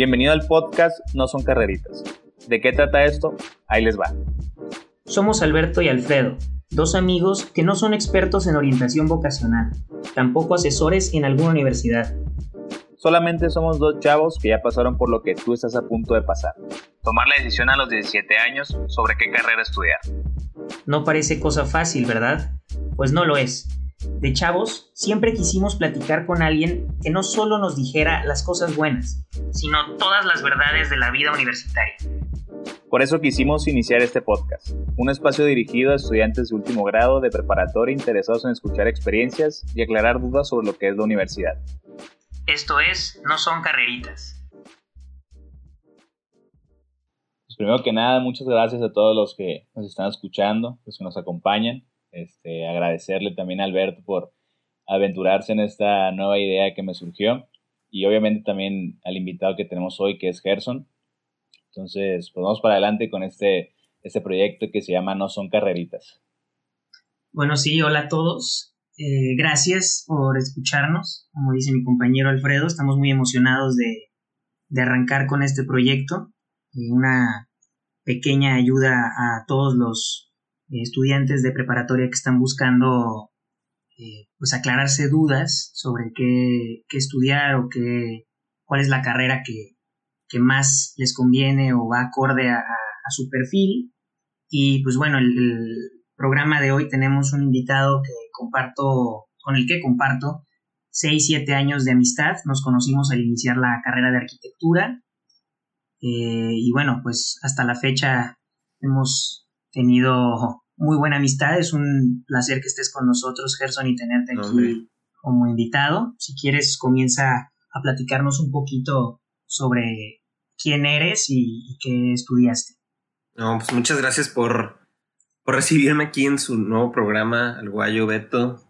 Bienvenido al podcast No son carreritas. ¿De qué trata esto? Ahí les va. Somos Alberto y Alfredo, dos amigos que no son expertos en orientación vocacional, tampoco asesores en alguna universidad. Solamente somos dos chavos que ya pasaron por lo que tú estás a punto de pasar. Tomar la decisión a los 17 años sobre qué carrera estudiar. No parece cosa fácil, ¿verdad? Pues no lo es. De chavos, siempre quisimos platicar con alguien que no solo nos dijera las cosas buenas, sino todas las verdades de la vida universitaria. Por eso quisimos iniciar este podcast, un espacio dirigido a estudiantes de último grado de preparatoria interesados en escuchar experiencias y aclarar dudas sobre lo que es la universidad. Esto es No son carreritas. Pues primero que nada, muchas gracias a todos los que nos están escuchando, los que nos acompañan. Este, agradecerle también a Alberto por aventurarse en esta nueva idea que me surgió y obviamente también al invitado que tenemos hoy que es Gerson. Entonces, pues vamos para adelante con este, este proyecto que se llama No son carreritas. Bueno, sí, hola a todos. Eh, gracias por escucharnos. Como dice mi compañero Alfredo, estamos muy emocionados de, de arrancar con este proyecto. Una pequeña ayuda a todos los estudiantes de preparatoria que están buscando eh, pues aclararse dudas sobre qué, estudiar o qué, cuál es la carrera que, más les conviene o va acorde a, su perfil. Y pues bueno, el, programa de hoy tenemos un invitado que comparto, con el que comparto 6, 7 años de amistad. Nos conocimos al iniciar la carrera de arquitectura. Eh, y bueno, pues hasta la fecha hemos tenido muy buena amistad. Es un placer que estés con nosotros, Gerson, y tenerte aquí como invitado. Si quieres, comienza a platicarnos un poquito sobre quién eres y, qué estudiaste. No, pues muchas gracias por, por recibirme aquí en su nuevo programa, Al Guayo Beto.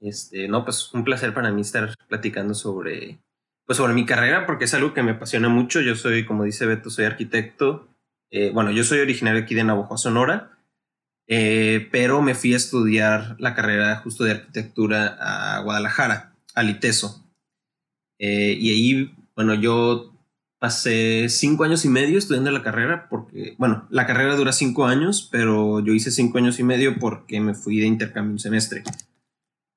Este, no, pues un placer para mí estar platicando sobre, pues sobre mi carrera, porque es algo que me apasiona mucho. Yo soy, como dice Beto, soy arquitecto. Eh, bueno, yo soy originario aquí de Navajo, Sonora. Eh, pero me fui a estudiar la carrera justo de arquitectura a Guadalajara, al ITESO. Eh, y ahí, bueno, yo pasé cinco años y medio estudiando la carrera porque, bueno, la carrera dura cinco años, pero yo hice cinco años y medio porque me fui de intercambio un semestre.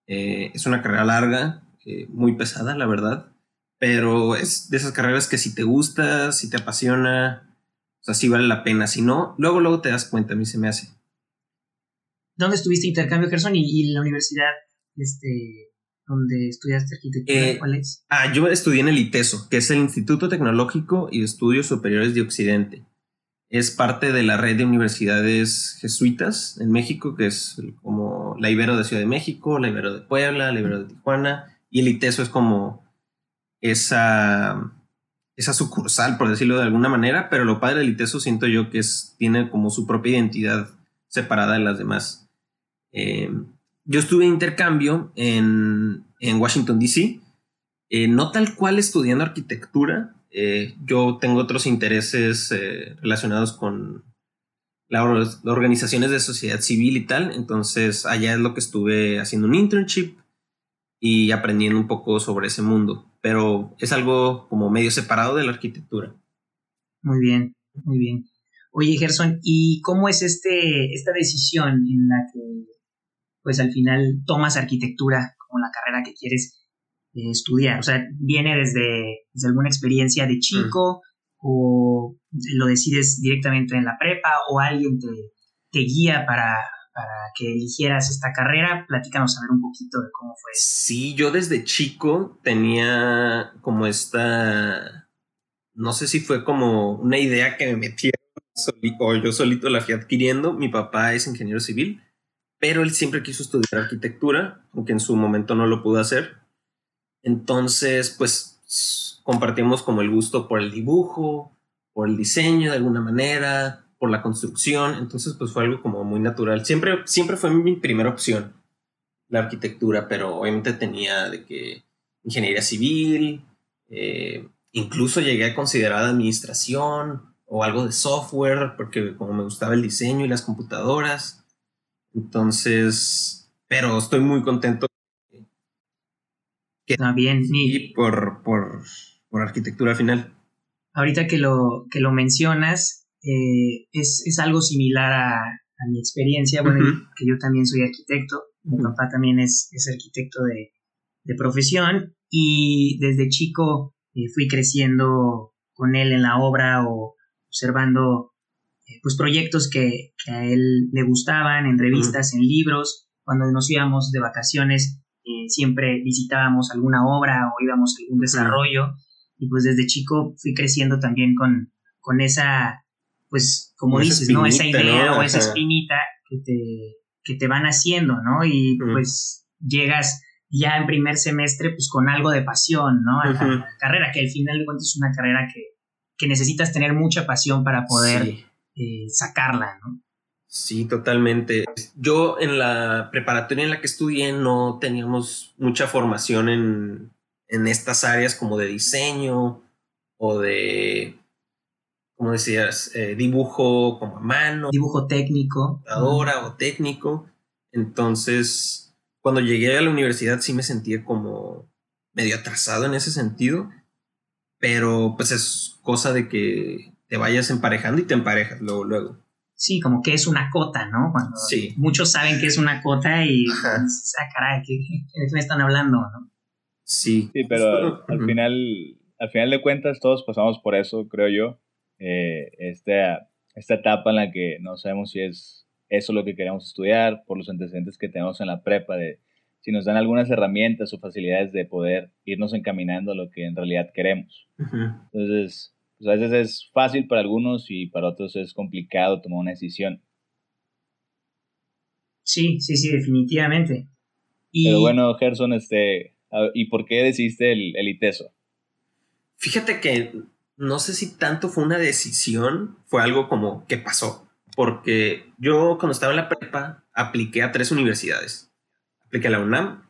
Es una carrera larga, muy pesada, la verdad, pero es de esas carreras que si te gusta, si te apasiona, sea, sí vale la pena. Si no, luego, luego te das cuenta, a mí se me hace. ¿Dónde estuviste intercambio, Gerson? Y, la universidad este, donde estudiaste arquitectura, eh, ¿cuál es? Ah, yo estudié en el ITESO, que es el Instituto Tecnológico y Estudios Superiores de Occidente. Es parte de la red de universidades jesuitas en México, que es como la Ibero de Ciudad de México, la Ibero de Puebla, la Ibero de Tijuana, y el ITESO es como esa, esa sucursal, por decirlo de alguna manera, pero lo padre del ITESO siento yo que tiene como su propia identidad separada de las demás. Eh, yo estuve en intercambio en, Washington, D.C., eh, no tal cual estudiando arquitectura. Eh, yo tengo otros intereses relacionados con las organizaciones de sociedad civil y tal. Entonces, allá es lo que estuve haciendo un internship y aprendiendo un poco sobre ese mundo. Pero es algo como medio separado de la arquitectura. Muy bien, muy bien. Oye, Gerson, ¿y cómo es este, esta decisión en la que pues al final tomas arquitectura como la carrera que quieres eh, estudiar. O sea, viene desde, alguna experiencia de chico o lo decides directamente en la prepa o alguien te, te guía para, para que eligieras esta carrera. Platícanos a ver un poquito de cómo fue. Sí, yo desde chico tenía como esta, no sé si fue como una idea que me metieron o yo solito la fui adquiriendo. Mi papá es ingeniero civil pero él siempre quiso estudiar arquitectura, aunque en su momento no lo pudo hacer. Entonces, pues compartimos como el gusto por el dibujo, por el diseño de alguna manera, por la construcción, entonces pues fue algo como muy natural. Siempre, siempre fue mi primera opción, la arquitectura, pero obviamente tenía de que ingeniería civil, eh, incluso llegué a considerar administración o algo de software, porque como me gustaba el diseño y las computadoras. Entonces, pero estoy muy contento. Que Está bien. Y por, por, por arquitectura final. ahorita que lo, que lo mencionas, eh, es, es, algo similar a, a mi experiencia, bueno, que yo también soy arquitecto, mi papá también es, es arquitecto de, de, profesión y desde chico eh, fui creciendo con él en la obra o observando eh, pues proyectos que, que, a él le gustaban en revistas, en libros, cuando nos íbamos de vacaciones eh, siempre visitábamos alguna obra o íbamos a algún desarrollo y pues desde chico fui creciendo también con, con esa pues como dices, ¿no? Esa idea o esa espinita que te, que te van haciendo, ¿no? Y pues llegas ya en primer semestre pues con algo de pasión, ¿no? A la, carrera, que al final de cuentas es una carrera que, que necesitas tener mucha pasión para poder eh, sacarla, ¿no? Sí, totalmente. Yo en la preparatoria en la que estudié no teníamos mucha formación en, en estas áreas como de diseño o de como decías, eh, dibujo como a mano. Dibujo técnico. Ahora o técnico. Entonces, cuando llegué a la universidad sí me sentía como medio atrasado en ese sentido, pero pues es cosa de que te vayas emparejando y te emparejas luego, luego. Sí, como que es una cota, ¿no? Cuando sí. Muchos saben que es una cota y, pues, ah, caray, ¿qué, ¿qué, me están hablando, no? Sí. Sí, pero al final, al final de cuentas todos pasamos por eso, creo yo eh, esta, esta etapa en la que no sabemos si es eso lo que queremos estudiar, por los antecedentes que tenemos en la prepa, de si nos dan algunas herramientas o facilidades de poder irnos encaminando a lo que en realidad queremos. Entonces, pues a veces es fácil para algunos y para otros es complicado tomar una decisión. Sí, sí, sí, definitivamente. Y... Pero bueno, Gerson, este, ¿y por qué decidiste el, el ITESO? Fíjate que no sé si tanto fue una decisión, fue algo como que pasó. Porque yo cuando estaba en la prepa apliqué a tres universidades. Apliqué a la UNAM,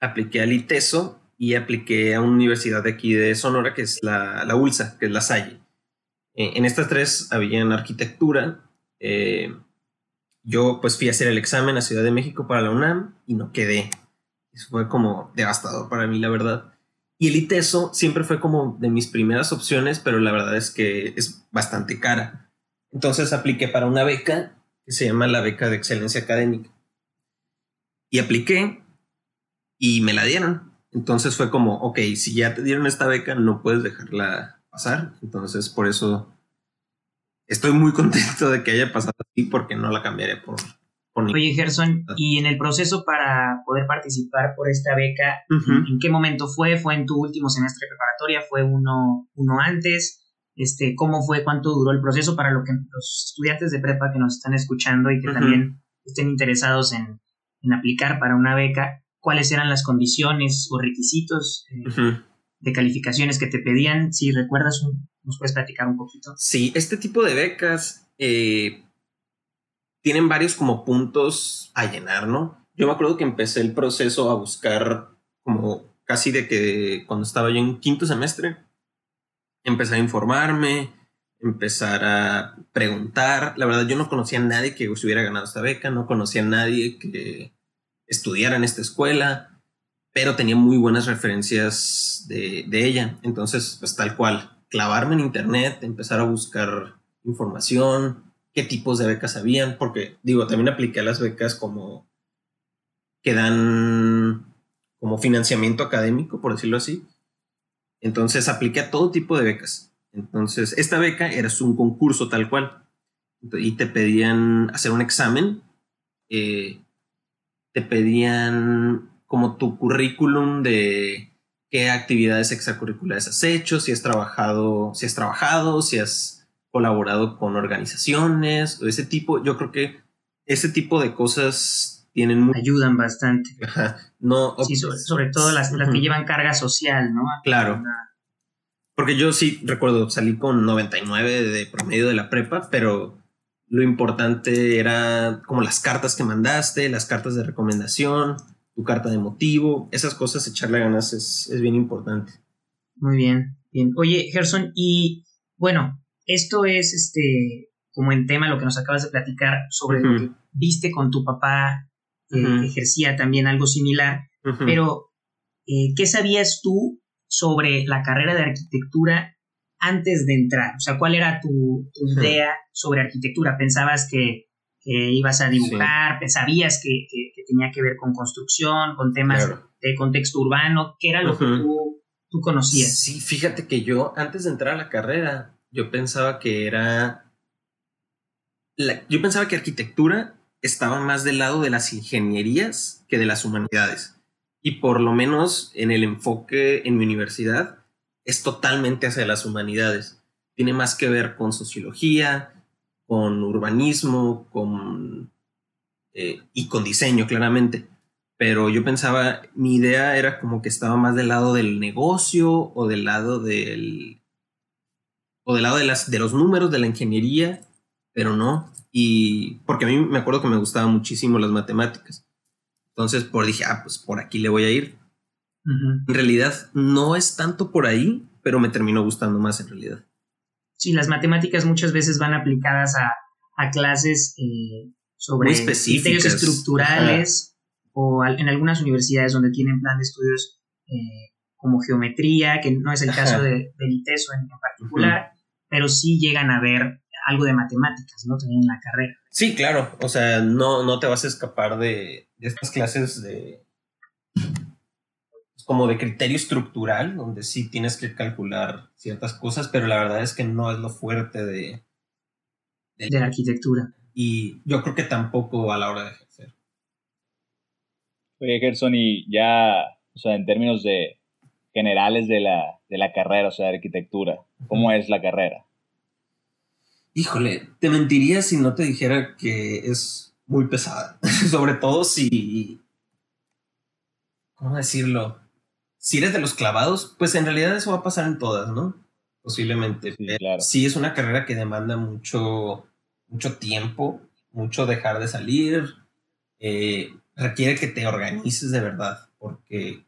apliqué al ITESO y apliqué a una universidad de aquí de Sonora que es la, la ULSA, que es la Salle. Eh, en estas tres habían arquitectura. Eh, yo pues fui a hacer el examen a Ciudad de México para la UNAM y no quedé. Eso fue como devastador para mí, la verdad. Y el ITESO siempre fue como de mis primeras opciones, pero la verdad es que es bastante cara. Entonces apliqué para una beca que se llama la beca de excelencia académica. Y apliqué y me la dieron. Entonces fue como, ok, si ya te dieron esta beca, no puedes dejarla pasar. Entonces por eso estoy muy contento de que haya pasado así porque no la cambiaré por, Oye, Gerson, y en el proceso para poder participar por esta beca, ¿en qué momento fue? ¿Fue en tu último semestre preparatoria? ¿Fue uno, uno antes? Este, ¿Cómo fue? ¿Cuánto duró el proceso para lo que los estudiantes de prepa que nos están escuchando y que también estén interesados en, en, aplicar para una beca? ¿Cuáles eran las condiciones o requisitos eh, de calificaciones que te pedían? Si recuerdas, ¿nos puedes platicar un poquito? Sí, este tipo de becas... Eh tienen varios como puntos a llenar, ¿no? Yo me acuerdo que empecé el proceso a buscar como casi de que cuando estaba yo en quinto semestre, empecé a informarme, empezar a preguntar. La verdad, yo no conocía a nadie que se hubiera ganado esta beca, no conocía a nadie que estudiara en esta escuela, pero tenía muy buenas referencias de, de ella. Entonces, pues tal cual, clavarme en internet, empezar a buscar información, qué tipos de becas habían, porque digo, también apliqué a las becas como que dan como financiamiento académico, por decirlo así. Entonces apliqué a todo tipo de becas. Entonces, esta beca era un concurso tal cual. Y te pedían hacer un examen. Eh, te pedían como tu currículum de qué actividades extracurriculares has hecho, si has trabajado, si has trabajado, si has colaborado con organizaciones o ese tipo, yo creo que ese tipo de cosas tienen ayudan bastante. No, sí, sobre, todo las, las, que llevan carga social, ¿no? Claro. Porque yo sí recuerdo, salí con 99 de promedio de la prepa, pero lo importante era como las cartas que mandaste, las cartas de recomendación, tu carta de motivo, esas cosas, echarle ganas es, es bien importante. Muy bien, bien. Oye, Gerson, y bueno, esto es este como en tema lo que nos acabas de platicar sobre lo que viste con tu papá, que ejercía también algo similar, pero eh, ¿qué sabías tú sobre la carrera de arquitectura antes de entrar? O sea, ¿cuál era tu, idea sobre arquitectura? ¿Pensabas que, ibas a dibujar? ¿Sabías que, tenía que ver con construcción, con temas de contexto urbano? ¿Qué era lo que tú, tú conocías? Sí, fíjate que yo antes de entrar a la carrera, yo pensaba que era... yo pensaba que arquitectura estaba más del lado de las ingenierías que de las humanidades. Y por lo menos en el enfoque en mi universidad es totalmente hacia las humanidades. Tiene más que ver con sociología, con urbanismo, con, eh, y con diseño, claramente. Pero yo pensaba, mi idea era como que estaba más del lado del negocio o del lado del... o del lado de, las, de los números, de la ingeniería, pero no. Y porque a mí me acuerdo que me gustaban muchísimo las matemáticas. Entonces, por dije, ah, pues por aquí le voy a ir. En realidad, no es tanto por ahí, pero me terminó gustando más en realidad. Sí, las matemáticas muchas veces van aplicadas a, a clases eh, sobre criterios estructurales o en algunas universidades donde tienen plan de estudios eh, como geometría, que no es el caso de, del ITESO en, particular, pero sí llegan a ver algo de matemáticas, ¿no? También en la carrera. Sí, claro. O sea, no, no te vas a escapar de, estas clases de como de criterio estructural, donde sí tienes que calcular ciertas cosas, pero la verdad es que no es lo fuerte de, de, la arquitectura. Y yo creo que tampoco a la hora de ejercer. Oye, Gerson, y ya, o sea, en términos de generales de la, de la carrera, o sea, de arquitectura, ¿cómo es la carrera? Híjole, te mentiría si no te dijera que es muy pesada. Sobre todo si. ¿Cómo decirlo? Si eres de los clavados, pues en realidad eso va a pasar en todas, ¿no? Posiblemente. Sí, claro. sí es una carrera que demanda mucho, mucho tiempo, mucho dejar de salir. Eh, requiere que te organices de verdad, porque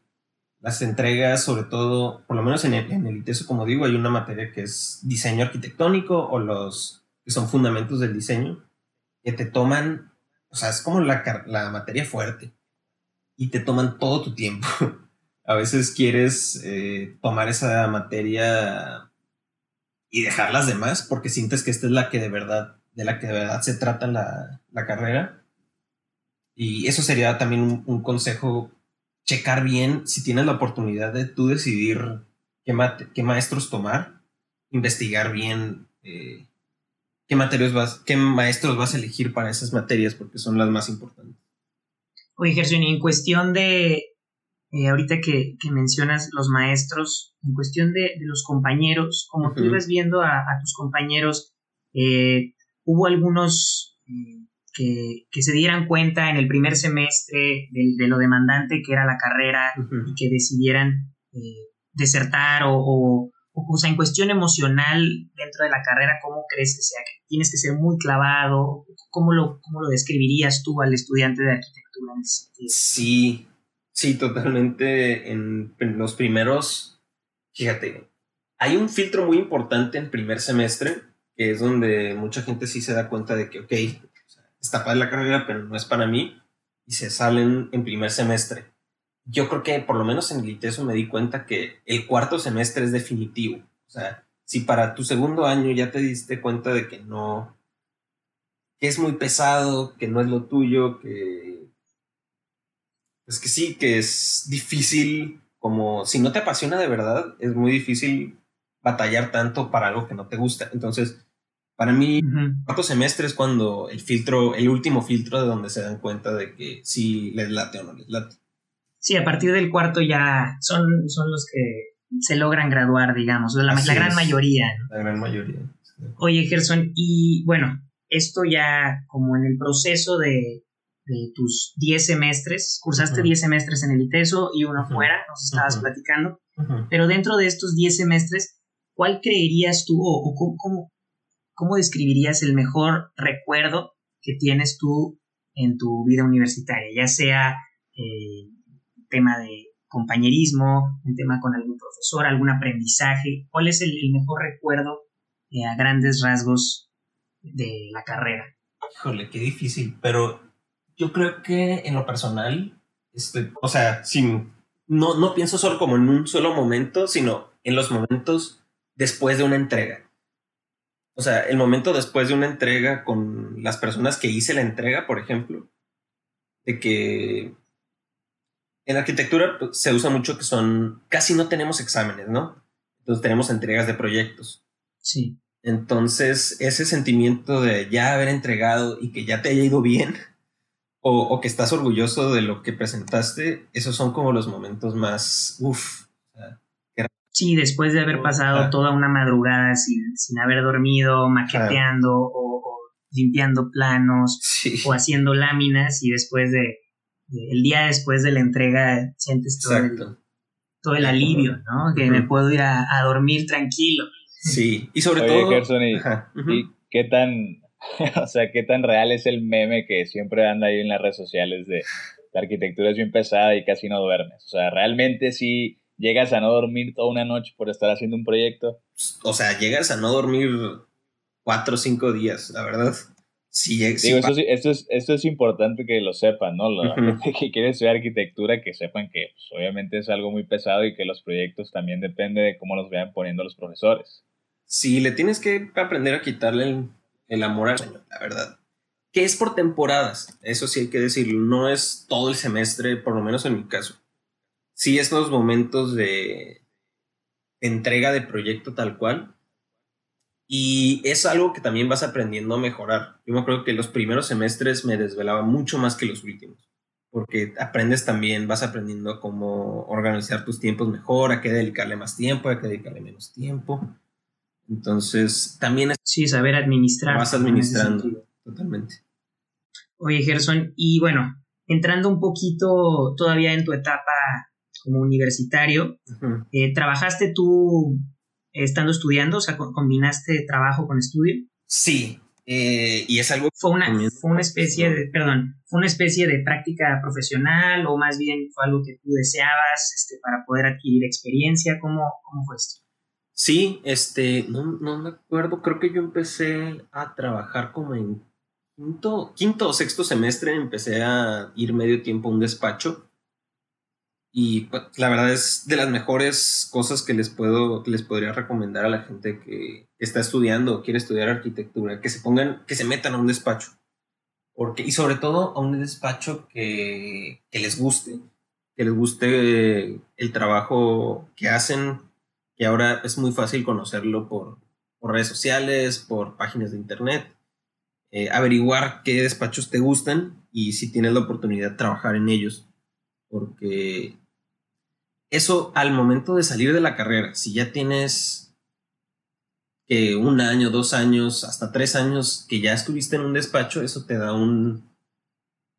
las entregas, sobre todo, por lo menos en el, en el ITESO, como digo, hay una materia que es diseño arquitectónico o los que son fundamentos del diseño, que te toman, o sea, es como la, la materia fuerte y te toman todo tu tiempo. A veces quieres eh, tomar esa materia y dejar las demás porque sientes que esta es la que de verdad, de la que de verdad se trata la, la carrera. Y eso sería también un, consejo, checar bien si tienes la oportunidad de tú decidir qué, qué maestros tomar, investigar bien eh, qué materias vas, qué maestros vas a elegir para esas materias, porque son las más importantes. Oye, Gerson, en cuestión de, eh, ahorita que, mencionas los maestros, en cuestión de, los compañeros, como tú ibas viendo a, tus compañeros, eh, hubo algunos eh, que, se dieran cuenta en el primer semestre de, lo demandante que era la carrera y que decidieran desertar o, o sea, en cuestión emocional dentro de la carrera, ¿cómo crees que sea? ¿Tienes que ser muy clavado? ¿Cómo lo, cómo lo describirías tú al estudiante de arquitectura en? Sí, sí, totalmente. En, los primeros, fíjate, hay un filtro muy importante en primer semestre, que es donde mucha gente sí se da cuenta de que, ok, está para la carrera, pero no es para mí, y se salen en primer semestre yo creo que por lo menos en el ITESO me di cuenta que el cuarto semestre es definitivo. O sea, si para tu segundo año ya te diste cuenta de que no, que es muy pesado, que no es lo tuyo, que... Es que sí, que es difícil, como si no te apasiona de verdad, es muy difícil batallar tanto para algo que no te gusta. Entonces, para mí, cuarto semestre es cuando el filtro, el último filtro de donde se dan cuenta de que si les late o no les late. Sí, a partir del cuarto ya son, son los que se logran graduar, digamos, la, la gran mayoría. La gran mayoría. Oye, Gerson, y bueno, esto ya como en el proceso de, tus 10 semestres, cursaste 10 semestres en el ITESO y uno fuera, nos estabas platicando, pero dentro de estos 10 semestres, ¿cuál creerías tú o, cómo, cómo, describirías el mejor recuerdo que tienes tú en tu vida universitaria, ya sea eh, tema de compañerismo, un tema con algún profesor, algún aprendizaje? ¿Cuál es el, mejor recuerdo eh, a grandes rasgos de la carrera? Híjole, qué difícil, pero yo creo que en lo personal, este, o sea, sin, no, no pienso solo como en un solo momento, sino en los momentos después de una entrega. O sea, el momento después de una entrega con las personas que hice la entrega, por ejemplo, de que en arquitectura pues, se usa mucho que son, casi no tenemos exámenes, ¿no? Entonces tenemos entregas de proyectos. Sí. Entonces, ese sentimiento de ya haber entregado y que ya te haya ido bien, o, que estás orgulloso de lo que presentaste, esos son como los momentos más, uff. Sí, después de haber pasado toda una madrugada sin, sin haber dormido, maqueteando o, limpiando planos o haciendo láminas y después de, el día después de la entrega sientes todo, el, todo el, alivio, ¿no? Que me puedo ir a, dormir tranquilo. Sí, y sobre todo... y, qué tan, o sea, qué tan real es el meme que siempre anda ahí en las redes sociales de la arquitectura es bien pesada y casi no duermes? O sea, realmente sí llegas a no dormir toda una noche por estar haciendo un proyecto. O sea, llegas a no dormir cuatro o cinco días, la verdad. Sí, Digo, esto, es, esto, es, importante que lo sepan, ¿no? La gente que quiere estudiar arquitectura, que sepan que pues, obviamente es algo muy pesado y que los proyectos también depende de cómo los vean poniendo los profesores. Sí, le tienes que aprender a quitarle el, amor al sueño, la verdad. Que es por temporadas, eso sí hay que decirlo, no es todo el semestre, por lo menos en mi caso. Sí, estos momentos de entrega de proyecto tal cual, y es algo que también vas aprendiendo a mejorar. Yo me acuerdo que los primeros semestres me desvelaba mucho más que los últimos, porque aprendes también, vas aprendiendo cómo organizar tus tiempos mejor, a qué dedicarle más tiempo, a qué dedicarle menos tiempo. Entonces, también es... Sí, saber administrar. Vas administrando, totalmente. Oye, Gerson, y bueno, entrando un poquito todavía en tu etapa como universitario, eh, ¿trabajaste tú estando estudiando? O sea, ¿combinaste trabajo con estudio? Sí, eh, y es algo... Fue una, fue una especie de, perdón, fue una especie de práctica profesional o más bien fue algo que tú deseabas este, para poder adquirir experiencia. ¿Cómo, cómo fue esto? Sí, este, no, no me acuerdo, creo que yo empecé a trabajar como en quinto, quinto o sexto semestre, empecé a ir medio tiempo a un despacho y pues, la verdad es de las mejores cosas que les puedo, les podría recomendar a la gente que está estudiando o quiere estudiar arquitectura, que se pongan, que se metan a un despacho. Porque, y sobre todo a un despacho que, les guste, que les guste el trabajo que hacen, que ahora es muy fácil conocerlo por, redes sociales, por páginas de internet, eh, averiguar qué despachos te gustan y si tienes la oportunidad de trabajar en ellos. Porque eso al momento de salir de la carrera, si ya tienes que un año, dos años, hasta tres años que ya estuviste en un despacho, eso te da un,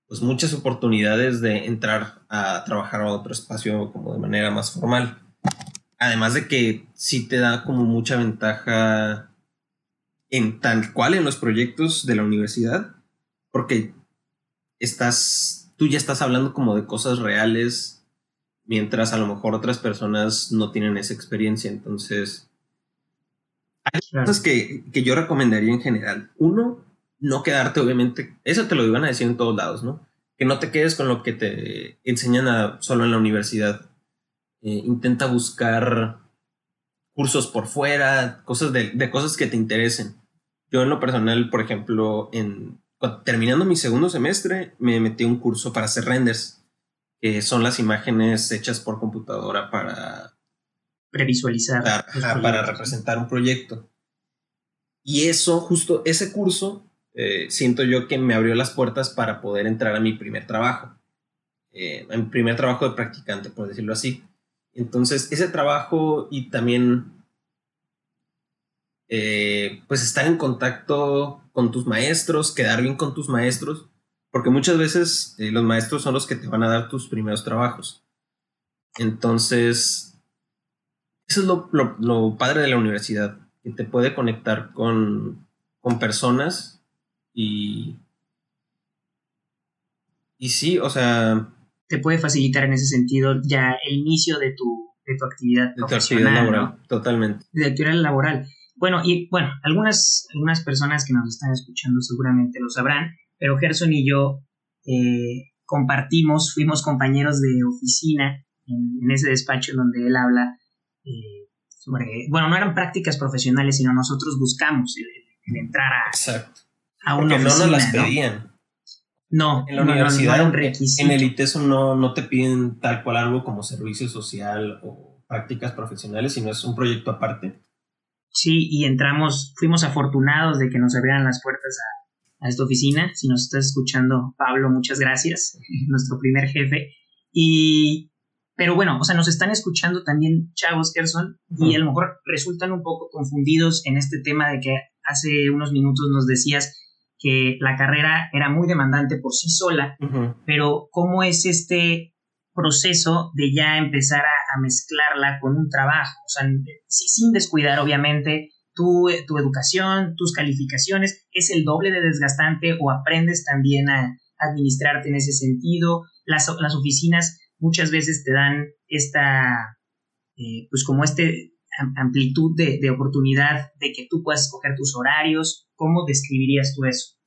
pues muchas oportunidades de entrar a trabajar a otro espacio como de manera más formal. Además de que sí te da como mucha ventaja en tal cual en los proyectos de la universidad, porque estás, tú ya estás hablando como de cosas reales mientras a lo mejor otras personas no tienen esa experiencia. Entonces, hay cosas que, yo recomendaría en general. Uno, no quedarte, obviamente, eso te lo iban a decir en todos lados, ¿no? Que no te quedes con lo que te enseñan solo en la universidad. Eh, intenta buscar cursos por fuera, cosas de, de, cosas que te interesen. Yo en lo personal, por ejemplo, en, terminando mi segundo semestre, me metí un curso para hacer renders que son las imágenes hechas por computadora para previsualizar. Para, representar un proyecto. Y eso, justo ese curso, eh, siento yo que me abrió las puertas para poder entrar a mi primer trabajo. Eh, mi primer trabajo de practicante, por decirlo así. Entonces, ese trabajo y también, eh, pues estar en contacto con tus maestros, quedar bien con tus maestros, porque muchas veces eh, los maestros son los que te van a dar tus primeros trabajos. Entonces, eso es lo, padre de la universidad, que te puede conectar con, personas y, y sí, o sea... Te puede facilitar en ese sentido ya el inicio de tu, de tu actividad de actividad laboral, totalmente. De actividad laboral. Bueno, y bueno, algunas, algunas personas que nos están escuchando seguramente lo sabrán, pero Gerson y yo eh, compartimos, fuimos compañeros de oficina en, ese despacho donde él habla eh, sobre, bueno, no eran prácticas profesionales, sino nosotros buscamos el, entrar a, Exacto. a una Porque no nos las ¿no? pedían. No, En la no, no, no universidad, era un requisito. en el ITESO no, no te piden tal cual algo como servicio social o prácticas profesionales, sino es un proyecto aparte. Sí, y entramos, fuimos afortunados de que nos abrieran las puertas a, a esta oficina. Si nos estás escuchando, Pablo, muchas gracias, nuestro primer jefe. Y, pero bueno, o sea, nos están escuchando también chavos, Gerson, y a lo mejor resultan un poco confundidos en este tema de que hace unos minutos nos decías que la carrera era muy demandante por sí sola, pero ¿cómo es este proceso de ya empezar a, a mezclarla con un trabajo? O sea, sin descuidar, obviamente, tu, tu educación, tus calificaciones, ¿es el doble de desgastante o aprendes también a administrarte en ese sentido? Las, las oficinas muchas veces te dan esta, eh, pues como este am- amplitud de, de oportunidad de que tú puedas escoger tus horarios. ¿Cómo describirías tú eso?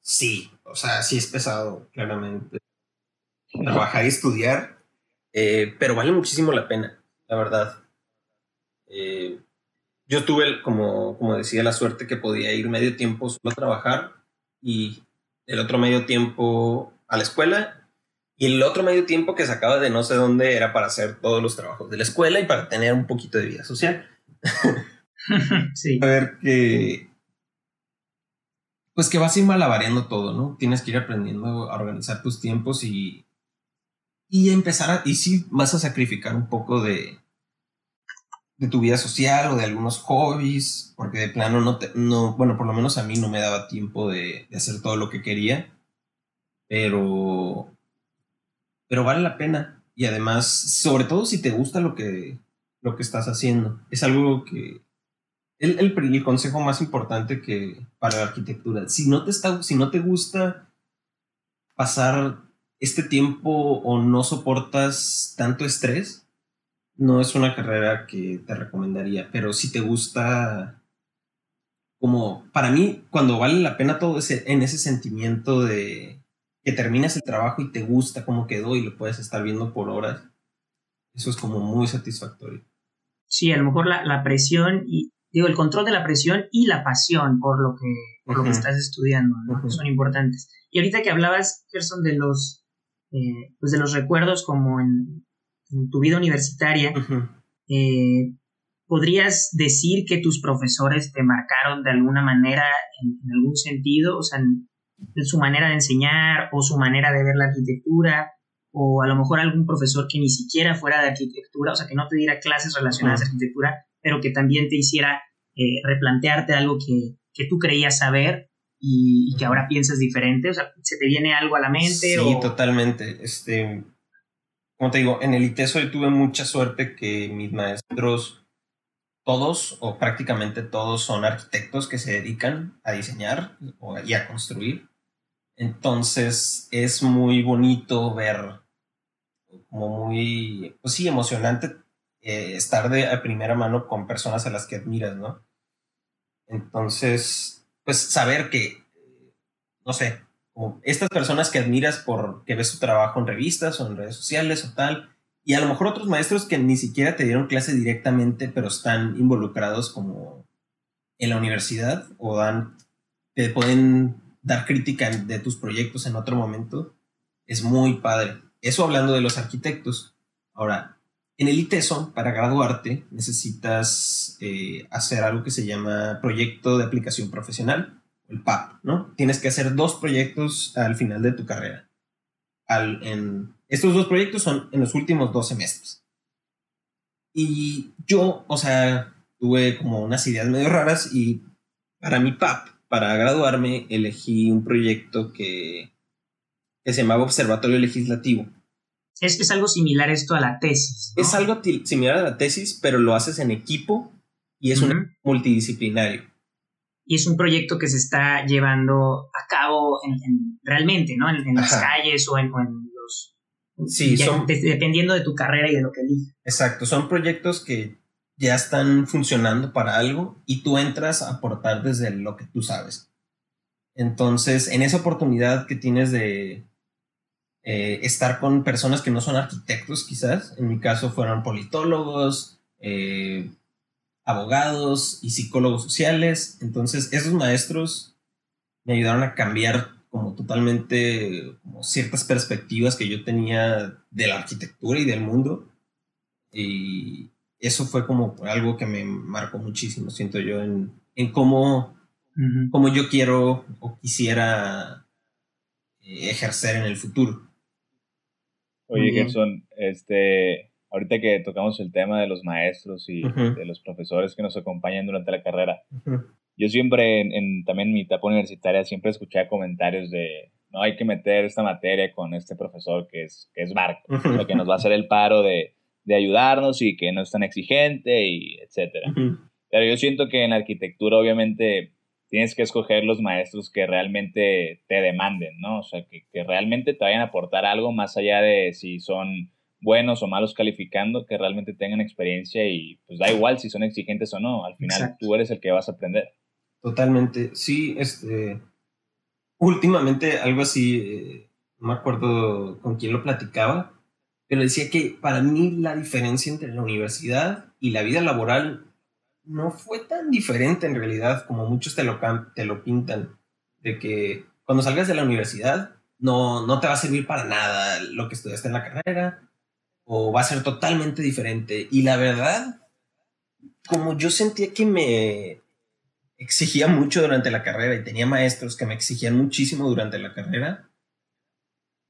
Sí, o sea, sí es pesado, claramente. Trabajar y estudiar, eh, pero vale muchísimo la pena, la verdad. Eh, yo tuve, como, como decía, la suerte que podía ir medio tiempo solo a trabajar y el otro medio tiempo a la escuela y el otro medio tiempo que sacaba de no sé dónde era para hacer todos los trabajos de la escuela y para tener un poquito de vida social. sí. a ver que pues que vas a ir malabareando todo, ¿no? Tienes que ir aprendiendo a organizar tus tiempos y y empezar a y sí vas a sacrificar un poco de de tu vida social o de algunos hobbies, porque de plano no te, no, bueno, por lo menos a mí no me daba tiempo de, hacer todo lo que quería, pero pero vale la pena. Y además, sobre todo si te gusta lo que lo que estás haciendo, es algo que el, el, el consejo más importante que para la arquitectura, si no te está, si no te gusta pasar este tiempo o no soportas tanto estrés, no es una carrera que te recomendaría, pero si te gusta, como para mí, cuando vale la pena todo ese, en ese sentimiento de que terminas el trabajo y te gusta cómo quedó y lo puedes estar viendo por horas, eso es como muy satisfactorio. Sí, a lo mejor la, la presión y, digo, el control de la presión y la pasión por lo que, por lo que estás estudiando, ¿no? Ujú. Son importantes. Y ahorita que hablabas, Gerson, de los, eh, pues de los recuerdos como en, en tu vida universitaria, eh, ¿podrías decir que tus profesores te marcaron de alguna manera, en, en algún sentido? O sea, en, en su manera de enseñar o su manera de ver la arquitectura, o a lo mejor algún profesor que ni siquiera fuera de arquitectura, o sea, que no te diera clases relacionadas a arquitectura, pero que también te hiciera eh, replantearte algo que, que tú creías saber y, y que ahora piensas diferente. O sea, ¿se te viene algo a la mente? Sí, o... totalmente. Este, como te digo, en el ITESO yo tuve mucha suerte que mis maestros, todos o prácticamente todos son arquitectos que se dedican a diseñar y a construir. Entonces es muy bonito ver, como muy, pues sí, emocionante eh, estar de primera mano con personas a las que admiras, ¿no? Entonces, pues saber que, no sé, como estas personas que admiras por que ves su trabajo en revistas o en redes sociales o tal, y a lo mejor otros maestros que ni siquiera te dieron clase directamente, pero están involucrados como en la universidad o dan, te pueden dar crítica de tus proyectos en otro momento, es muy padre. Eso hablando de los arquitectos. Ahora, en el ITESO, para graduarte, necesitas eh, hacer algo que se llama proyecto de aplicación profesional, el PAP, ¿no? Tienes que hacer dos proyectos al final de tu carrera. Al, en, estos dos proyectos son en los últimos dos semestres. Y yo, o sea, tuve como unas ideas medio raras y para mi PAP, para graduarme, elegí un proyecto que, que se llamaba Observatorio Legislativo. Es, es algo similar esto a la tesis. ¿no? Es algo similar a la tesis, pero lo haces en equipo y es un multidisciplinario. Y es un proyecto que se está llevando a cabo en, en- realmente, ¿no? En, en las calles o en, o los... Sí, son- de- dependiendo de tu carrera y de lo que elijas. Exacto, son proyectos que ya están funcionando para algo y tú entras a aportar desde lo que tú sabes. Entonces, en esa oportunidad que tienes de eh, estar con personas que no son arquitectos, quizás, en mi caso fueron politólogos, eh, abogados y psicólogos sociales. Entonces, esos maestros me ayudaron a cambiar como totalmente como ciertas perspectivas que yo tenía de la arquitectura y del mundo. Y eso fue como algo que me marcó muchísimo, siento yo, en, en cómo, cómo yo quiero o quisiera eh, ejercer en el futuro. Oye, Gerson, este, ahorita que tocamos el tema de los maestros y de los profesores que nos acompañan durante la carrera, yo siempre, en, también en mi etapa universitaria, siempre escuché comentarios de, no hay que meter esta materia con este profesor que es, que es barco, que nos va a hacer el paro de, de, ayudarnos y que no es tan exigente y etcétera. Pero yo siento que en arquitectura, obviamente, tienes que escoger los maestros que realmente te demanden, ¿no? O sea, que, que, realmente te vayan a aportar algo más allá de si son buenos o malos calificando, que realmente tengan experiencia y pues da igual si son exigentes o no, al final tú eres el que vas a aprender. Totalmente, sí, este, últimamente algo así, eh, no me acuerdo con quién lo platicaba, pero decía que para mí la diferencia entre la universidad y la vida laboral no fue tan diferente en realidad como muchos te lo, te lo pintan, de que cuando salgas de la universidad no, no te va a servir para nada lo que estudiaste en la carrera o va a ser totalmente diferente. Y la verdad, como yo sentía que me exigía mucho durante la carrera y tenía maestros que me exigían muchísimo durante la carrera,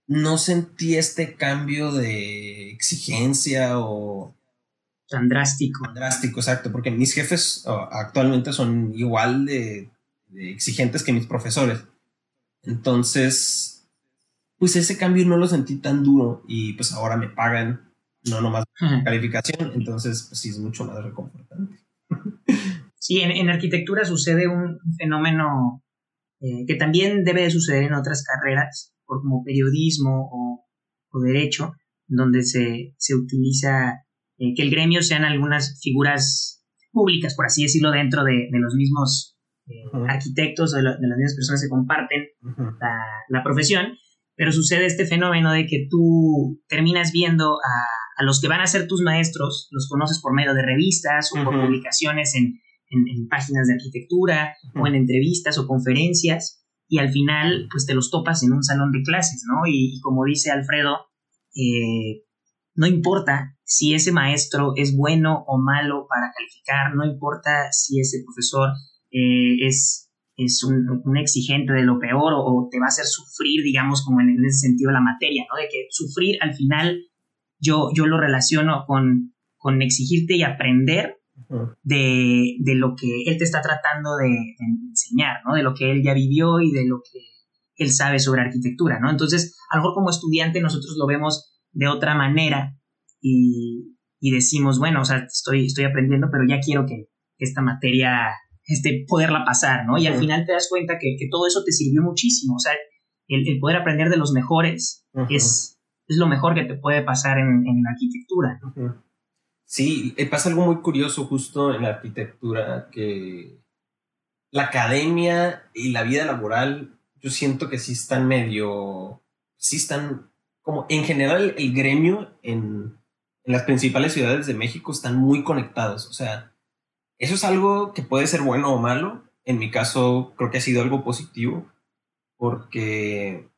no sentí este cambio de exigencia o tan drástico. drástico, exacto, porque mis jefes actualmente son igual de, exigentes que mis profesores. Entonces, pues ese cambio no lo sentí tan duro y pues ahora me pagan, no nomás calificación, entonces pues sí es mucho más reconfortante. Sí, en, arquitectura sucede un fenómeno eh, que también debe de suceder en otras carreras, como periodismo o, derecho, donde se, se utiliza eh, que el gremio sean algunas figuras públicas, por así decirlo, dentro de, los mismos eh, arquitectos o de, las mismas personas que comparten la, profesión, pero sucede este fenómeno de que tú terminas viendo a, los que van a ser tus maestros, los conoces por medio de revistas o por publicaciones en, páginas de arquitectura o en entrevistas o conferencias y al final pues te los topas en un salón de clases, ¿no? Y, como dice Alfredo, eh, no importa si ese maestro es bueno o malo para calificar, no importa si ese profesor eh, es, es un, exigente de lo peor o, te va a hacer sufrir, digamos, como en, ese sentido la materia, ¿no? De que sufrir al final yo, yo lo relaciono con, con exigirte y aprender de, de, lo que él te está tratando de, enseñar, ¿no? De lo que él ya vivió y de lo que él sabe sobre arquitectura, ¿no? Entonces, a lo mejor como estudiante nosotros lo vemos de otra manera y, decimos, bueno, o sea, estoy, estoy aprendiendo, pero ya quiero que esta materia, este, poderla pasar, ¿no? Y al final te das cuenta que, todo eso te sirvió muchísimo, o sea, el, poder aprender de los mejores es, es lo mejor que te puede pasar en, la arquitectura. Sí, eh, pasa algo muy curioso justo en la arquitectura, que la academia y la vida laboral, yo siento que sí están medio, sí están como en general el gremio en, las principales ciudades de México están muy conectados. O sea, eso es algo que puede ser bueno o malo. En mi caso, creo que ha sido algo positivo porque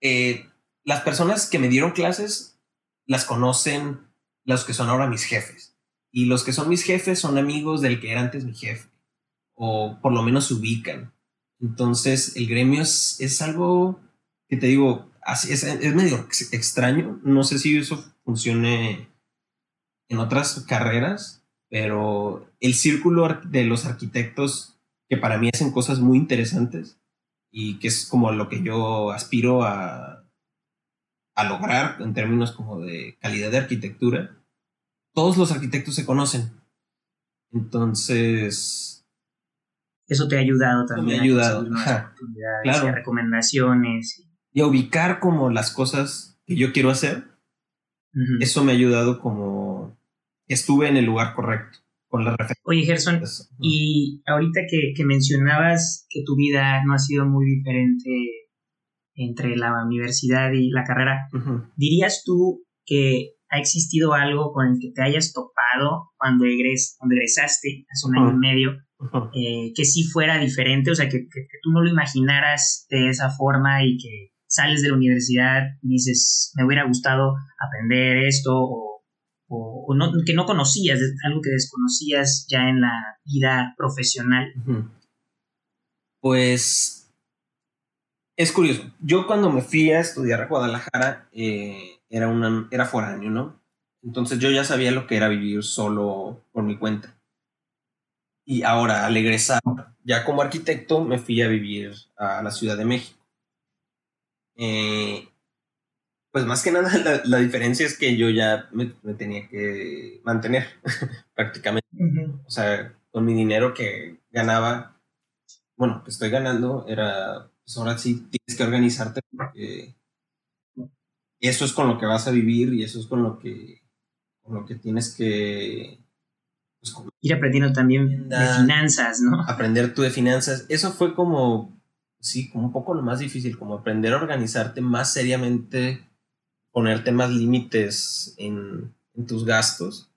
eh, las personas que me dieron clases las conocen los que son ahora mis jefes. Y los que son mis jefes son amigos del que era antes mi jefe. O por lo menos se ubican. Entonces, el gremio es, es algo que te digo, es, medio extraño. No sé si eso funcione en otras carreras, pero el círculo de los arquitectos que para mí hacen cosas muy interesantes y que es como lo que yo aspiro a, a lograr en términos como de calidad de arquitectura, todos los arquitectos se conocen. Entonces... Eso te ha ayudado también. Me ha ayudado. claro. recomendaciones y a ubicar como las cosas que yo quiero hacer, eso me ha ayudado como estuve en el lugar correcto. Con la Oye, Gerson, y ahorita que, mencionabas que tu vida no ha sido muy diferente entre la universidad y la carrera, ¿dirías tú que ¿ha existido algo con el que te hayas topado cuando, egres, cuando egresaste hace un año y medio eh, que sí fuera diferente? O sea, que, tú no lo imaginaras de esa forma y que sales de la universidad y dices, me hubiera gustado aprender esto o, o, no, que no conocías, algo que desconocías ya en la vida profesional. Pues es curioso. Yo cuando me fui a estudiar a Guadalajara eh, era, una, era foráneo, ¿no? Entonces yo ya sabía lo que era vivir solo por mi cuenta. Y ahora, al egresar, ya como arquitecto, me fui a vivir a la Ciudad de México. Eh, pues más que nada la, diferencia es que yo ya me, tenía que mantener prácticamente. O sea, con mi dinero que ganaba, bueno, que estoy ganando, era, pues ahora sí tienes que organizarte porque eso es con lo que vas a vivir y eso es con lo que, con lo que tienes que... Pues, Ir aprendiendo también de finanzas, ¿no? Aprender tú de finanzas. Eso fue como, sí, como un poco lo más difícil, como aprender a organizarte más seriamente, ponerte más límites en, tus gastos.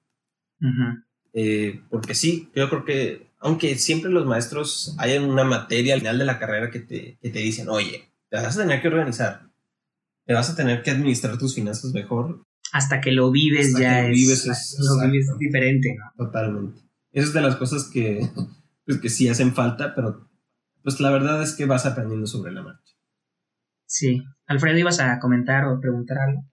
Eh, porque sí, yo creo que, aunque siempre los maestros hay una materia al final de la carrera que te, que te dicen, oye, te vas a tener que organizar, te vas a tener que administrar tus finanzas mejor. Hasta que lo vives ya es, vives lo vives diferente, ¿no? Totalmente. Esa es de las cosas que, pues, que sí hacen falta, pero pues la verdad es que vas aprendiendo sobre la marcha. Sí. Alfredo, ¿ibas a comentar o preguntar algo?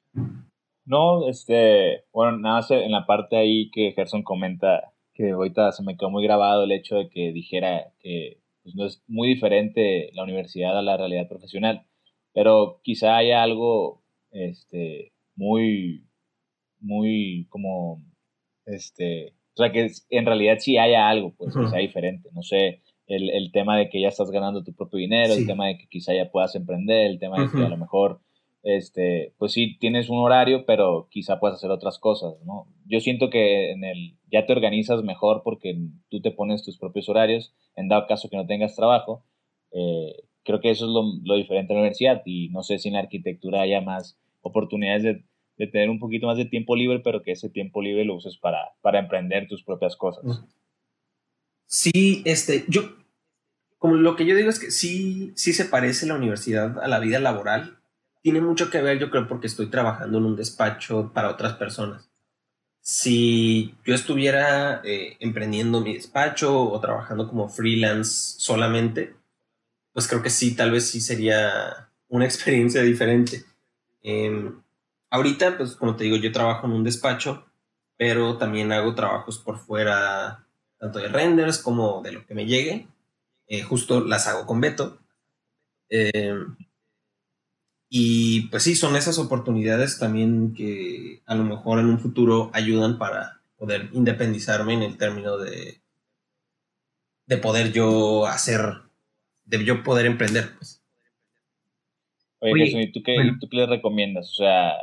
No, este, bueno, nada más en la parte ahí que Gerson comenta, que ahorita se me quedó muy grabado el hecho de que dijera que pues, no es muy diferente la universidad a la realidad profesional pero quizá haya algo este, muy, muy como, este, o sea, que en realidad sí haya algo, pues, que sea diferente, no sé, el, el, tema de que ya estás ganando tu propio dinero, el tema de que quizá ya puedas emprender, el tema de que a lo mejor, este, pues sí, tienes un horario, pero quizá puedas hacer otras cosas, ¿no? Yo siento que en el, ya te organizas mejor porque tú te pones tus propios horarios, en dado caso que no tengas trabajo, eh, creo que eso es lo, diferente a la universidad y no sé si en la arquitectura haya más oportunidades de, tener un poquito más de tiempo libre, pero que ese tiempo libre lo uses para, para emprender tus propias cosas. Sí, este, yo, como lo que yo digo es que sí, sí se parece la universidad a la vida laboral. Tiene mucho que ver, yo creo, porque estoy trabajando en un despacho para otras personas. Si yo estuviera eh, emprendiendo mi despacho o trabajando como freelance solamente, pues creo que sí, tal vez sí sería una experiencia diferente. Em, ahorita, pues como te digo, yo trabajo en un despacho, pero también hago trabajos por fuera, tanto de renders como de lo que me llegue. Eh, justo las hago con Beto. Y pues sí, son esas oportunidades también que a lo mejor en un futuro ayudan para poder independizarme en el término de, de poder yo hacer debió poder emprender, pues. Oye, ¿y tú qué, tú qué les recomiendas? O sea,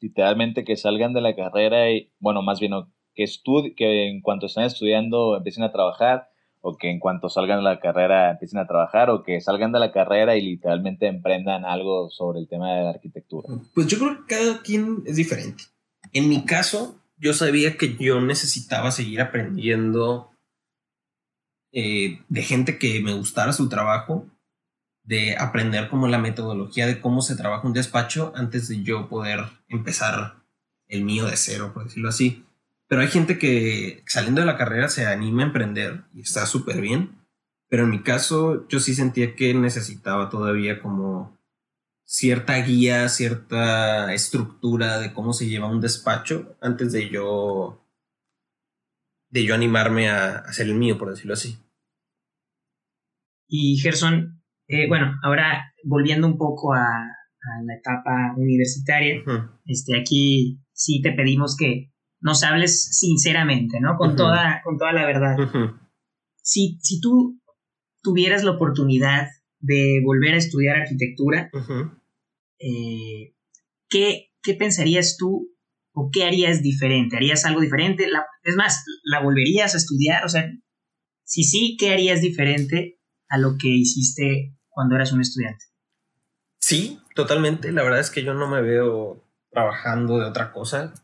literalmente que salgan de la carrera y, bueno, más bien, que, que en cuanto están estudiando empiecen a trabajar, o que en cuanto salgan de la carrera empiecen a trabajar, o que salgan de la carrera y literalmente emprendan algo sobre el tema de la arquitectura. Pues yo creo que cada quien es diferente. En mi caso, yo sabía que yo necesitaba seguir aprendiendo eh, de gente que me gustara su trabajo, de aprender como la metodología de cómo se trabaja un despacho antes de yo poder empezar el mío de cero, por decirlo así. Pero hay gente que saliendo de la carrera se anima a emprender y está súper bien. Pero en mi caso yo sí sentía que necesitaba todavía como cierta guía, cierta estructura de cómo se lleva un despacho antes de yo de yo animarme a hacer el mío, por decirlo así. Y Gerson, eh, bueno, ahora volviendo un poco a, la etapa universitaria, este, aquí sí te pedimos que nos hables sinceramente, ¿no? Con, toda, con toda la verdad. si, si tú tuvieras la oportunidad de volver a estudiar arquitectura, eh, ¿qué, ¿qué pensarías tú o qué harías diferente? ¿Harías algo diferente? es más, ¿la volverías a estudiar? O sea, si sí, ¿qué harías diferente a lo que hiciste cuando eras un estudiante? Sí, totalmente. La verdad es que yo no me veo trabajando de otra cosa.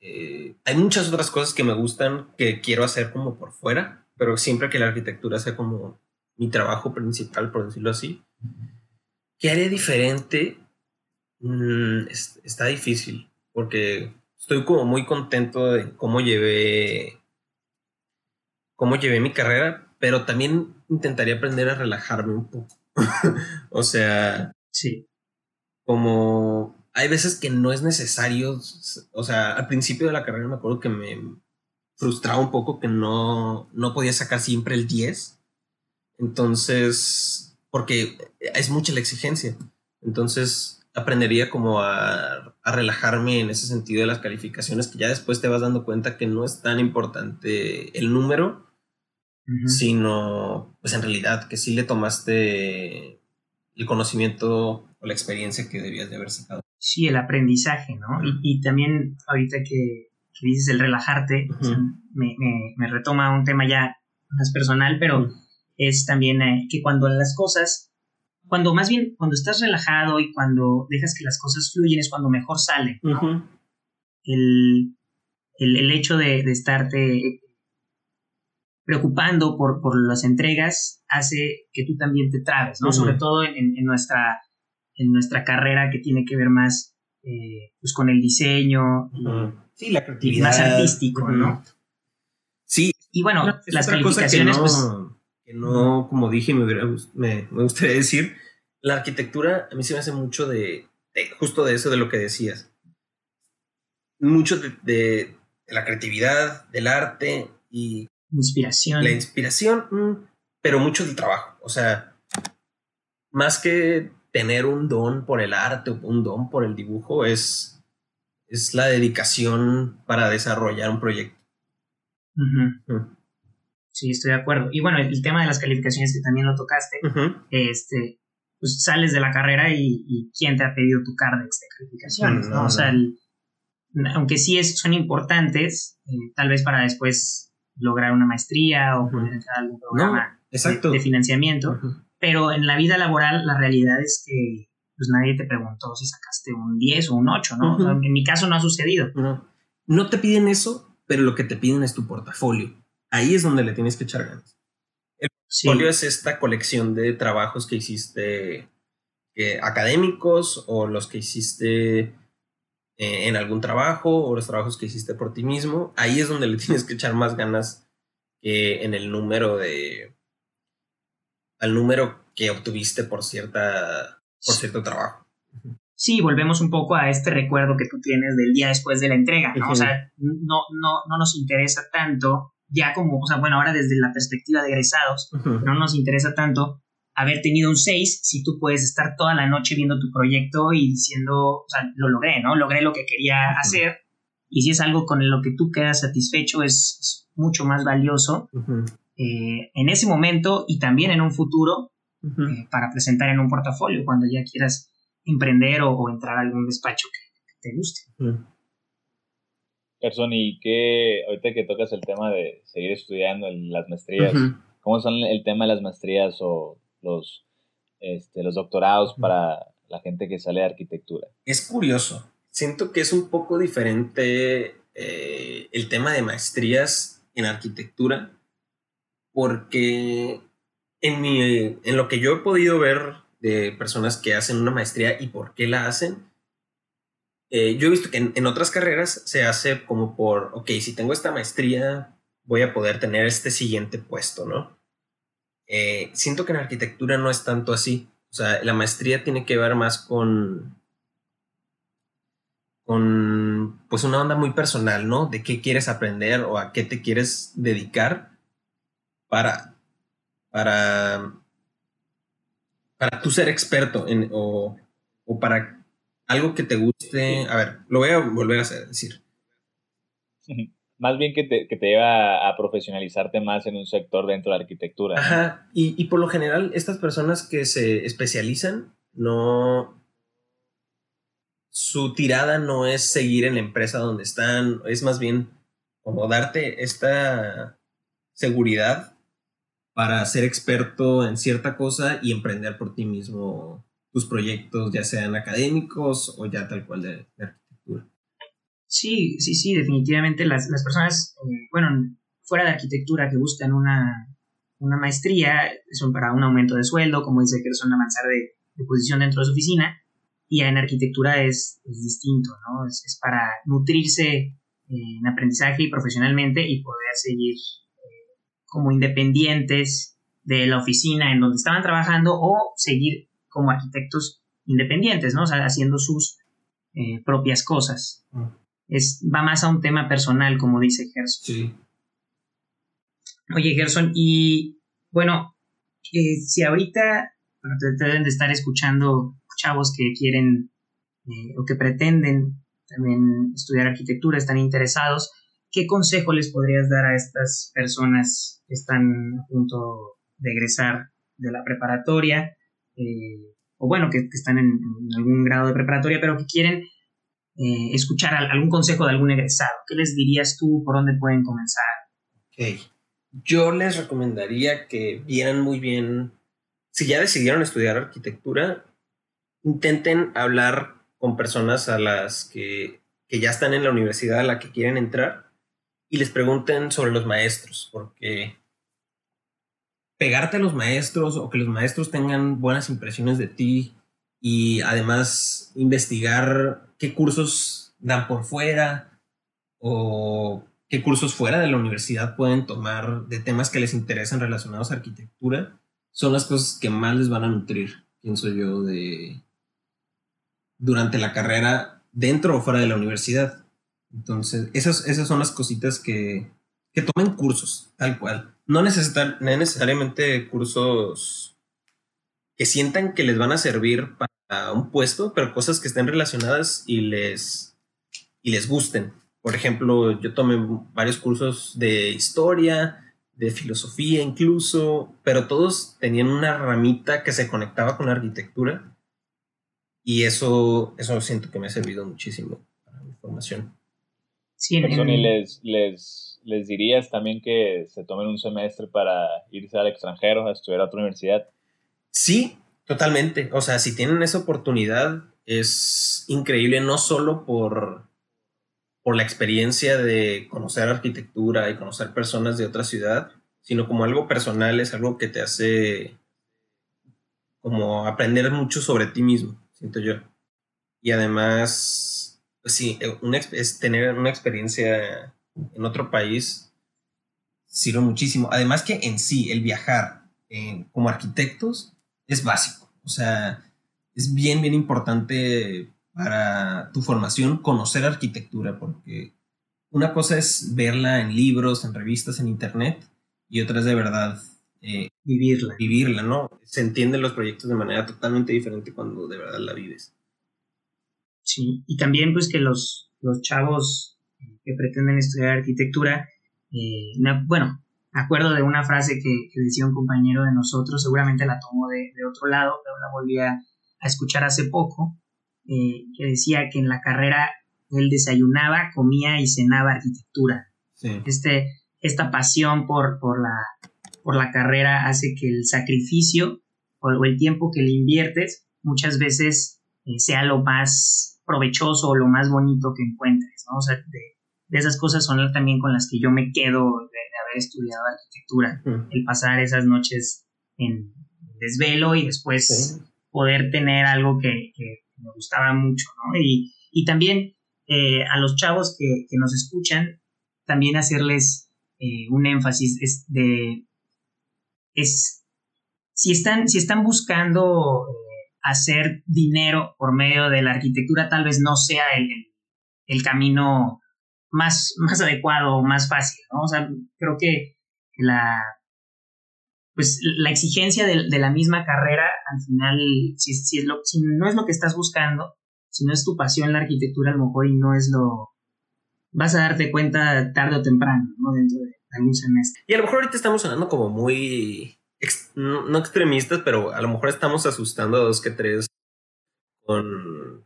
Eh, hay muchas otras cosas que me gustan que quiero hacer como por fuera, pero siempre que la arquitectura sea como mi trabajo principal, por decirlo así. ¿Qué haré diferente? Mm, está difícil, porque estoy como muy contento de cómo llevé, cómo llevé mi carrera, pero también intentaría aprender a relajarme un poco. o sea, sí. Como hay veces que no es necesario, o sea, al principio de la carrera me acuerdo que me frustraba un poco que no, no podía sacar siempre el 10. Entonces, porque es mucha la exigencia. Entonces, aprendería como a, a, relajarme en ese sentido de las calificaciones, que ya después te vas dando cuenta que no es tan importante el número, sino, pues en realidad, que sí le tomaste el conocimiento o la experiencia que debías de haber sacado. Sí, el aprendizaje, ¿no? y, también ahorita que, dices el relajarte, me, me, retoma un tema ya más personal, pero es también eh, que cuando las cosas, cuando más bien, cuando estás relajado y cuando dejas que las cosas fluyen es cuando mejor sale. el, el, hecho de, de estarte preocupando por, por, las entregas hace que tú también te trabes, ¿no? Sobre todo en, en, nuestra, en nuestra carrera que tiene que ver más eh, pues con el diseño, sí, la creatividad. más artístico, ¿no? Sí. Y bueno, las calificaciones, que no, pues... Que no, como dije, me, me, me, gustaría decir, la arquitectura a mí se me hace mucho de, justo de eso, de lo que decías. Mucho de, de la creatividad, del arte y Inspiración. La inspiración, mm, pero mucho del trabajo. O sea, más que tener un don por el arte o un don por el dibujo, es, es la dedicación para desarrollar un proyecto. Mm. Sí, estoy de acuerdo. Y bueno, el tema de las calificaciones que también lo tocaste, este, pues sales de la carrera y, quién te ha pedido tu cardex de calificaciones, ¿no? O sea, aunque sí es, son importantes, eh, tal vez para después lograr una maestría o poder entrar a algún programa de, financiamiento. Pero en la vida laboral la realidad es que pues nadie te preguntó si sacaste un 10 o un 8, ¿no? en mi caso no ha sucedido. No. te piden eso, pero lo que te piden es tu portafolio. Ahí es donde le tienes que echar ganas. El portafolio es esta colección de trabajos que hiciste eh, académicos o los que hiciste eh, en algún trabajo o los trabajos que hiciste por ti mismo, ahí es donde le tienes que echar más ganas que en el número de al número que obtuviste por cierta por cierto trabajo. Sí, volvemos un poco a este recuerdo que tú tienes del día después de la entrega, ¿no? O sea, no, no, no nos interesa tanto, ya como, o sea, bueno, ahora desde la perspectiva de egresados, no nos interesa tanto haber tenido un 6 si tú puedes estar toda la noche viendo tu proyecto y diciendo, o sea, lo logré, ¿no? Logré lo que quería hacer. Y si es algo con lo que tú quedas satisfecho, es, mucho más valioso eh, en ese momento y también en un futuro eh, para presentar en un portafolio cuando ya quieras emprender o, entrar a algún despacho que, te guste. Person, y qué, ahorita que tocas el tema de seguir estudiando las maestrías, ¿cómo son el tema de las maestrías o los, este, los doctorados para la gente que sale de arquitectura. Es curioso. Siento que es un poco diferente eh, el tema de maestrías en arquitectura, porque en, mi, en lo que yo he podido ver de personas que hacen una maestría y por qué la hacen, eh, yo he visto que en, otras carreras se hace como por, ok, si tengo esta maestría, voy a poder tener este siguiente puesto, ¿no? Eh, siento que en arquitectura no es tanto así. O sea, la maestría tiene que ver más con. con. pues una onda muy personal, ¿no? De qué quieres aprender o a qué te quieres dedicar para. para. para tú ser experto en, o, o para algo que te guste. A ver, lo voy a volver a decir más bien que te, que te lleva a, profesionalizarte más en un sector dentro de la arquitectura. Ajá, y, y, por lo general estas personas que se especializan, no... Su tirada no es seguir en la empresa donde están, es más bien como darte esta seguridad para ser experto en cierta cosa y emprender por ti mismo tus proyectos, ya sean académicos o ya tal cual de, arquitectura. Sí, sí, sí, definitivamente las, las personas, eh, bueno, fuera de arquitectura que buscan una, una maestría, son para un aumento de sueldo, como dice que son avanzar de, de, posición dentro de su oficina, y en arquitectura es, es distinto, ¿no? Es, es para nutrirse eh, en aprendizaje y profesionalmente y poder seguir como independientes de la oficina en donde estaban trabajando o seguir como arquitectos independientes, ¿no? O sea, haciendo sus eh, propias cosas. Mm. Es, va más a un tema personal, como dice Gerson. Sí. Oye, Gerson, y bueno, eh, si ahorita te, deben de estar escuchando chavos que quieren eh, o que pretenden también estudiar arquitectura, están interesados, ¿qué consejo les podrías dar a estas personas que están a punto de egresar de la preparatoria? Eh, o bueno, que, están en, algún grado de preparatoria, pero que quieren eh, escuchar algún consejo de algún egresado. ¿Qué les dirías tú? ¿Por dónde pueden comenzar? Ok. Yo les recomendaría que vieran muy bien, si ya decidieron estudiar arquitectura, intenten hablar con personas a las que, que ya están en la universidad a la que quieren entrar y les pregunten sobre los maestros, porque pegarte a los maestros o que los maestros tengan buenas impresiones de ti y además investigar qué cursos dan por fuera o qué cursos fuera de la universidad pueden tomar de temas que les interesan relacionados a arquitectura, son las cosas que más les van a nutrir, pienso yo, de durante la carrera dentro o fuera de la universidad. Entonces, esas, esas son las cositas que, que tomen cursos, tal cual no, necesitan, necesariamente cursos que sientan que les van a servir para un puesto, pero cosas que estén relacionadas y les, y les gusten. Por ejemplo, yo tomé varios cursos de historia, de filosofía incluso, pero todos tenían una ramita que se conectaba con la arquitectura y eso, eso siento que me ha servido muchísimo para mi formación. Sí, en, y les, les les dirías también que se tomen un semestre para irse al extranjero a estudiar a otra universidad? Sí, totalmente. O sea, si tienen esa oportunidad, es increíble, no solo por, por la experiencia de conocer arquitectura y conocer personas de otra ciudad, sino como algo personal, es algo que te hace como aprender mucho sobre ti mismo, siento yo. Y además, pues sí, es tener una experiencia en otro país sirve muchísimo. Además que en sí, el viajar eh, como arquitectos es básico. O sea, es bien, bien importante para tu formación conocer arquitectura, porque una cosa es verla en libros, en revistas, en internet, y otra es de verdad eh, vivirla. Vivirla, ¿no? Se entienden los proyectos de manera totalmente diferente cuando de verdad la vives. Sí, y también pues que los, los chavos que pretenden estudiar arquitectura, eh, bueno, me acuerdo de una frase que, decía un compañero de nosotros, seguramente la tomó de, otro lado, pero la volví a, escuchar hace poco, eh, que decía que en la carrera él desayunaba, comía y cenaba arquitectura. Este, esta pasión por, por, la, por la carrera hace que el sacrificio o, el tiempo que le inviertes muchas veces eh, sea lo más provechoso o lo más bonito que encuentres, ¿no? O sea, de, de esas cosas son también con las que yo me quedo de, haber estudiado arquitectura, el pasar esas noches en desvelo y después poder tener algo que, me gustaba mucho, ¿no? Y, también eh, a los chavos que, nos escuchan, también hacerles eh, un énfasis es de, es, si están, si están buscando eh, hacer dinero por medio de la arquitectura, tal vez no sea el, el camino más, más adecuado, más fácil, ¿no? O sea, creo que la, pues, la exigencia de, la misma carrera, al final, si, si, es lo, si no es lo que estás buscando, si no es tu pasión la arquitectura, a lo mejor y no es lo, vas a darte cuenta tarde o temprano, ¿no? Dentro de algún semestre. Y a lo mejor ahorita estamos sonando como muy, no extremistas, pero a lo mejor estamos asustando a dos que tres con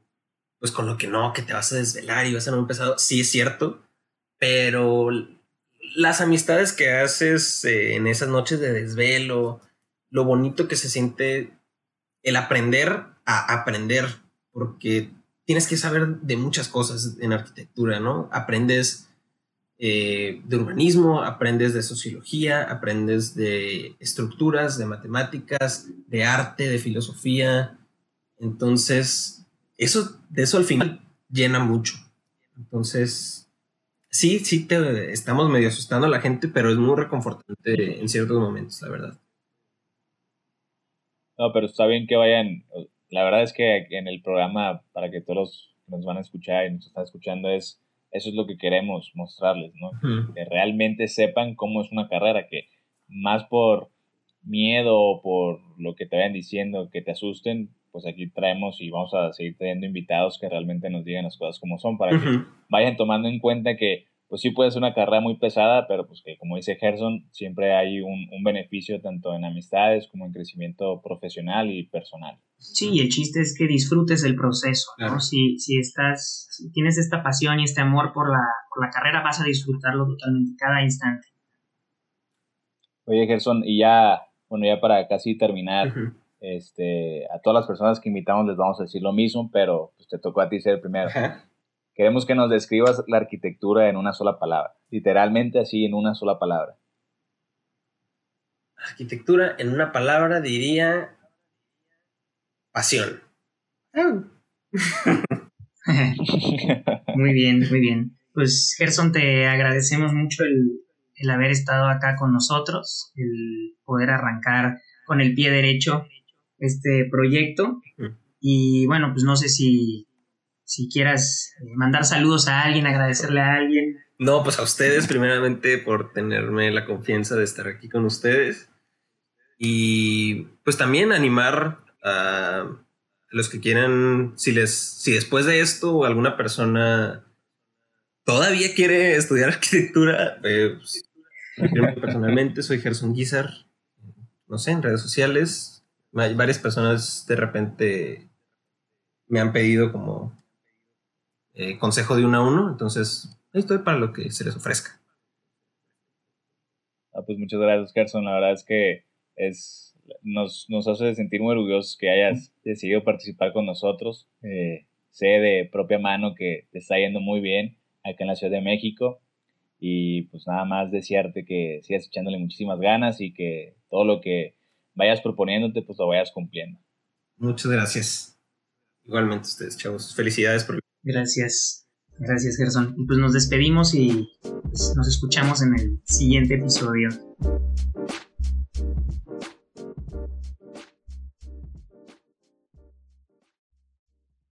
pues con lo que no, que te vas a desvelar y vas a no empezado, sí es cierto, pero las amistades que haces eh, en esas noches de desvelo, lo bonito que se siente el aprender a aprender, porque tienes que saber de muchas cosas en arquitectura, ¿no? Aprendes eh, de urbanismo, aprendes de sociología, aprendes de estructuras, de matemáticas, de arte, de filosofía. Entonces, eso, de eso al final llena mucho. Entonces, sí, sí te estamos medio asustando a la gente, pero es muy reconfortante en ciertos momentos, la verdad. No, pero está bien que vayan. La verdad es que en el programa, para que todos los que nos van a escuchar y nos están escuchando, es eso es lo que queremos mostrarles, ¿no? Que realmente sepan cómo es una carrera, que más por miedo o por lo que te vayan diciendo, que te asusten, pues aquí traemos y vamos a seguir teniendo invitados que realmente nos digan las cosas como son, para que vayan tomando en cuenta que pues sí puede ser una carrera muy pesada, pero pues que como dice Gerson, siempre hay un, beneficio tanto en amistades como en crecimiento profesional y personal. Sí, el chiste es que disfrutes el proceso, ¿no? Si, si estás, si tienes esta pasión y este amor por la, por la carrera, vas a disfrutarlo totalmente cada instante. Oye, Gerson, y ya, bueno, ya para casi terminar, este, a todas las personas que invitamos les vamos a decir lo mismo, pero pues te tocó a ti ser el primero. Queremos que nos describas la arquitectura en una sola palabra, literalmente así en una sola palabra. Arquitectura en una palabra diría pasión. muy bien, muy bien. Pues Gerson, te agradecemos mucho el, el haber estado acá con nosotros, el poder arrancar con el pie derecho este proyecto. Y bueno, pues no sé si si quieras eh, mandar saludos a alguien, agradecerle a alguien. No, pues a ustedes primeramente por tenerme la confianza de estar aquí con ustedes y pues también animar a los que quieran, si les, si después de esto alguna persona todavía quiere estudiar arquitectura, eh, pues, personalmente soy Gerson Guizar, no sé, en redes sociales, varias personas de repente me han pedido como eh, consejo de uno a uno. Entonces, ahí estoy para lo que se les ofrezca. Ah, pues muchas gracias, Gerson. La verdad es que es, nos, nos hace sentir muy orgullosos que hayas decidido participar con nosotros. Eh, sé de propia mano que te está yendo muy bien acá en la Ciudad de México. Y pues nada más desearte que sigas echándole muchísimas ganas y que todo lo que vayas proponiéndote, pues lo vayas cumpliendo. Muchas gracias. Igualmente ustedes, chavos. Felicidades por Gracias, gracias Gerson. Y pues nos despedimos y pues, nos escuchamos en el siguiente episodio.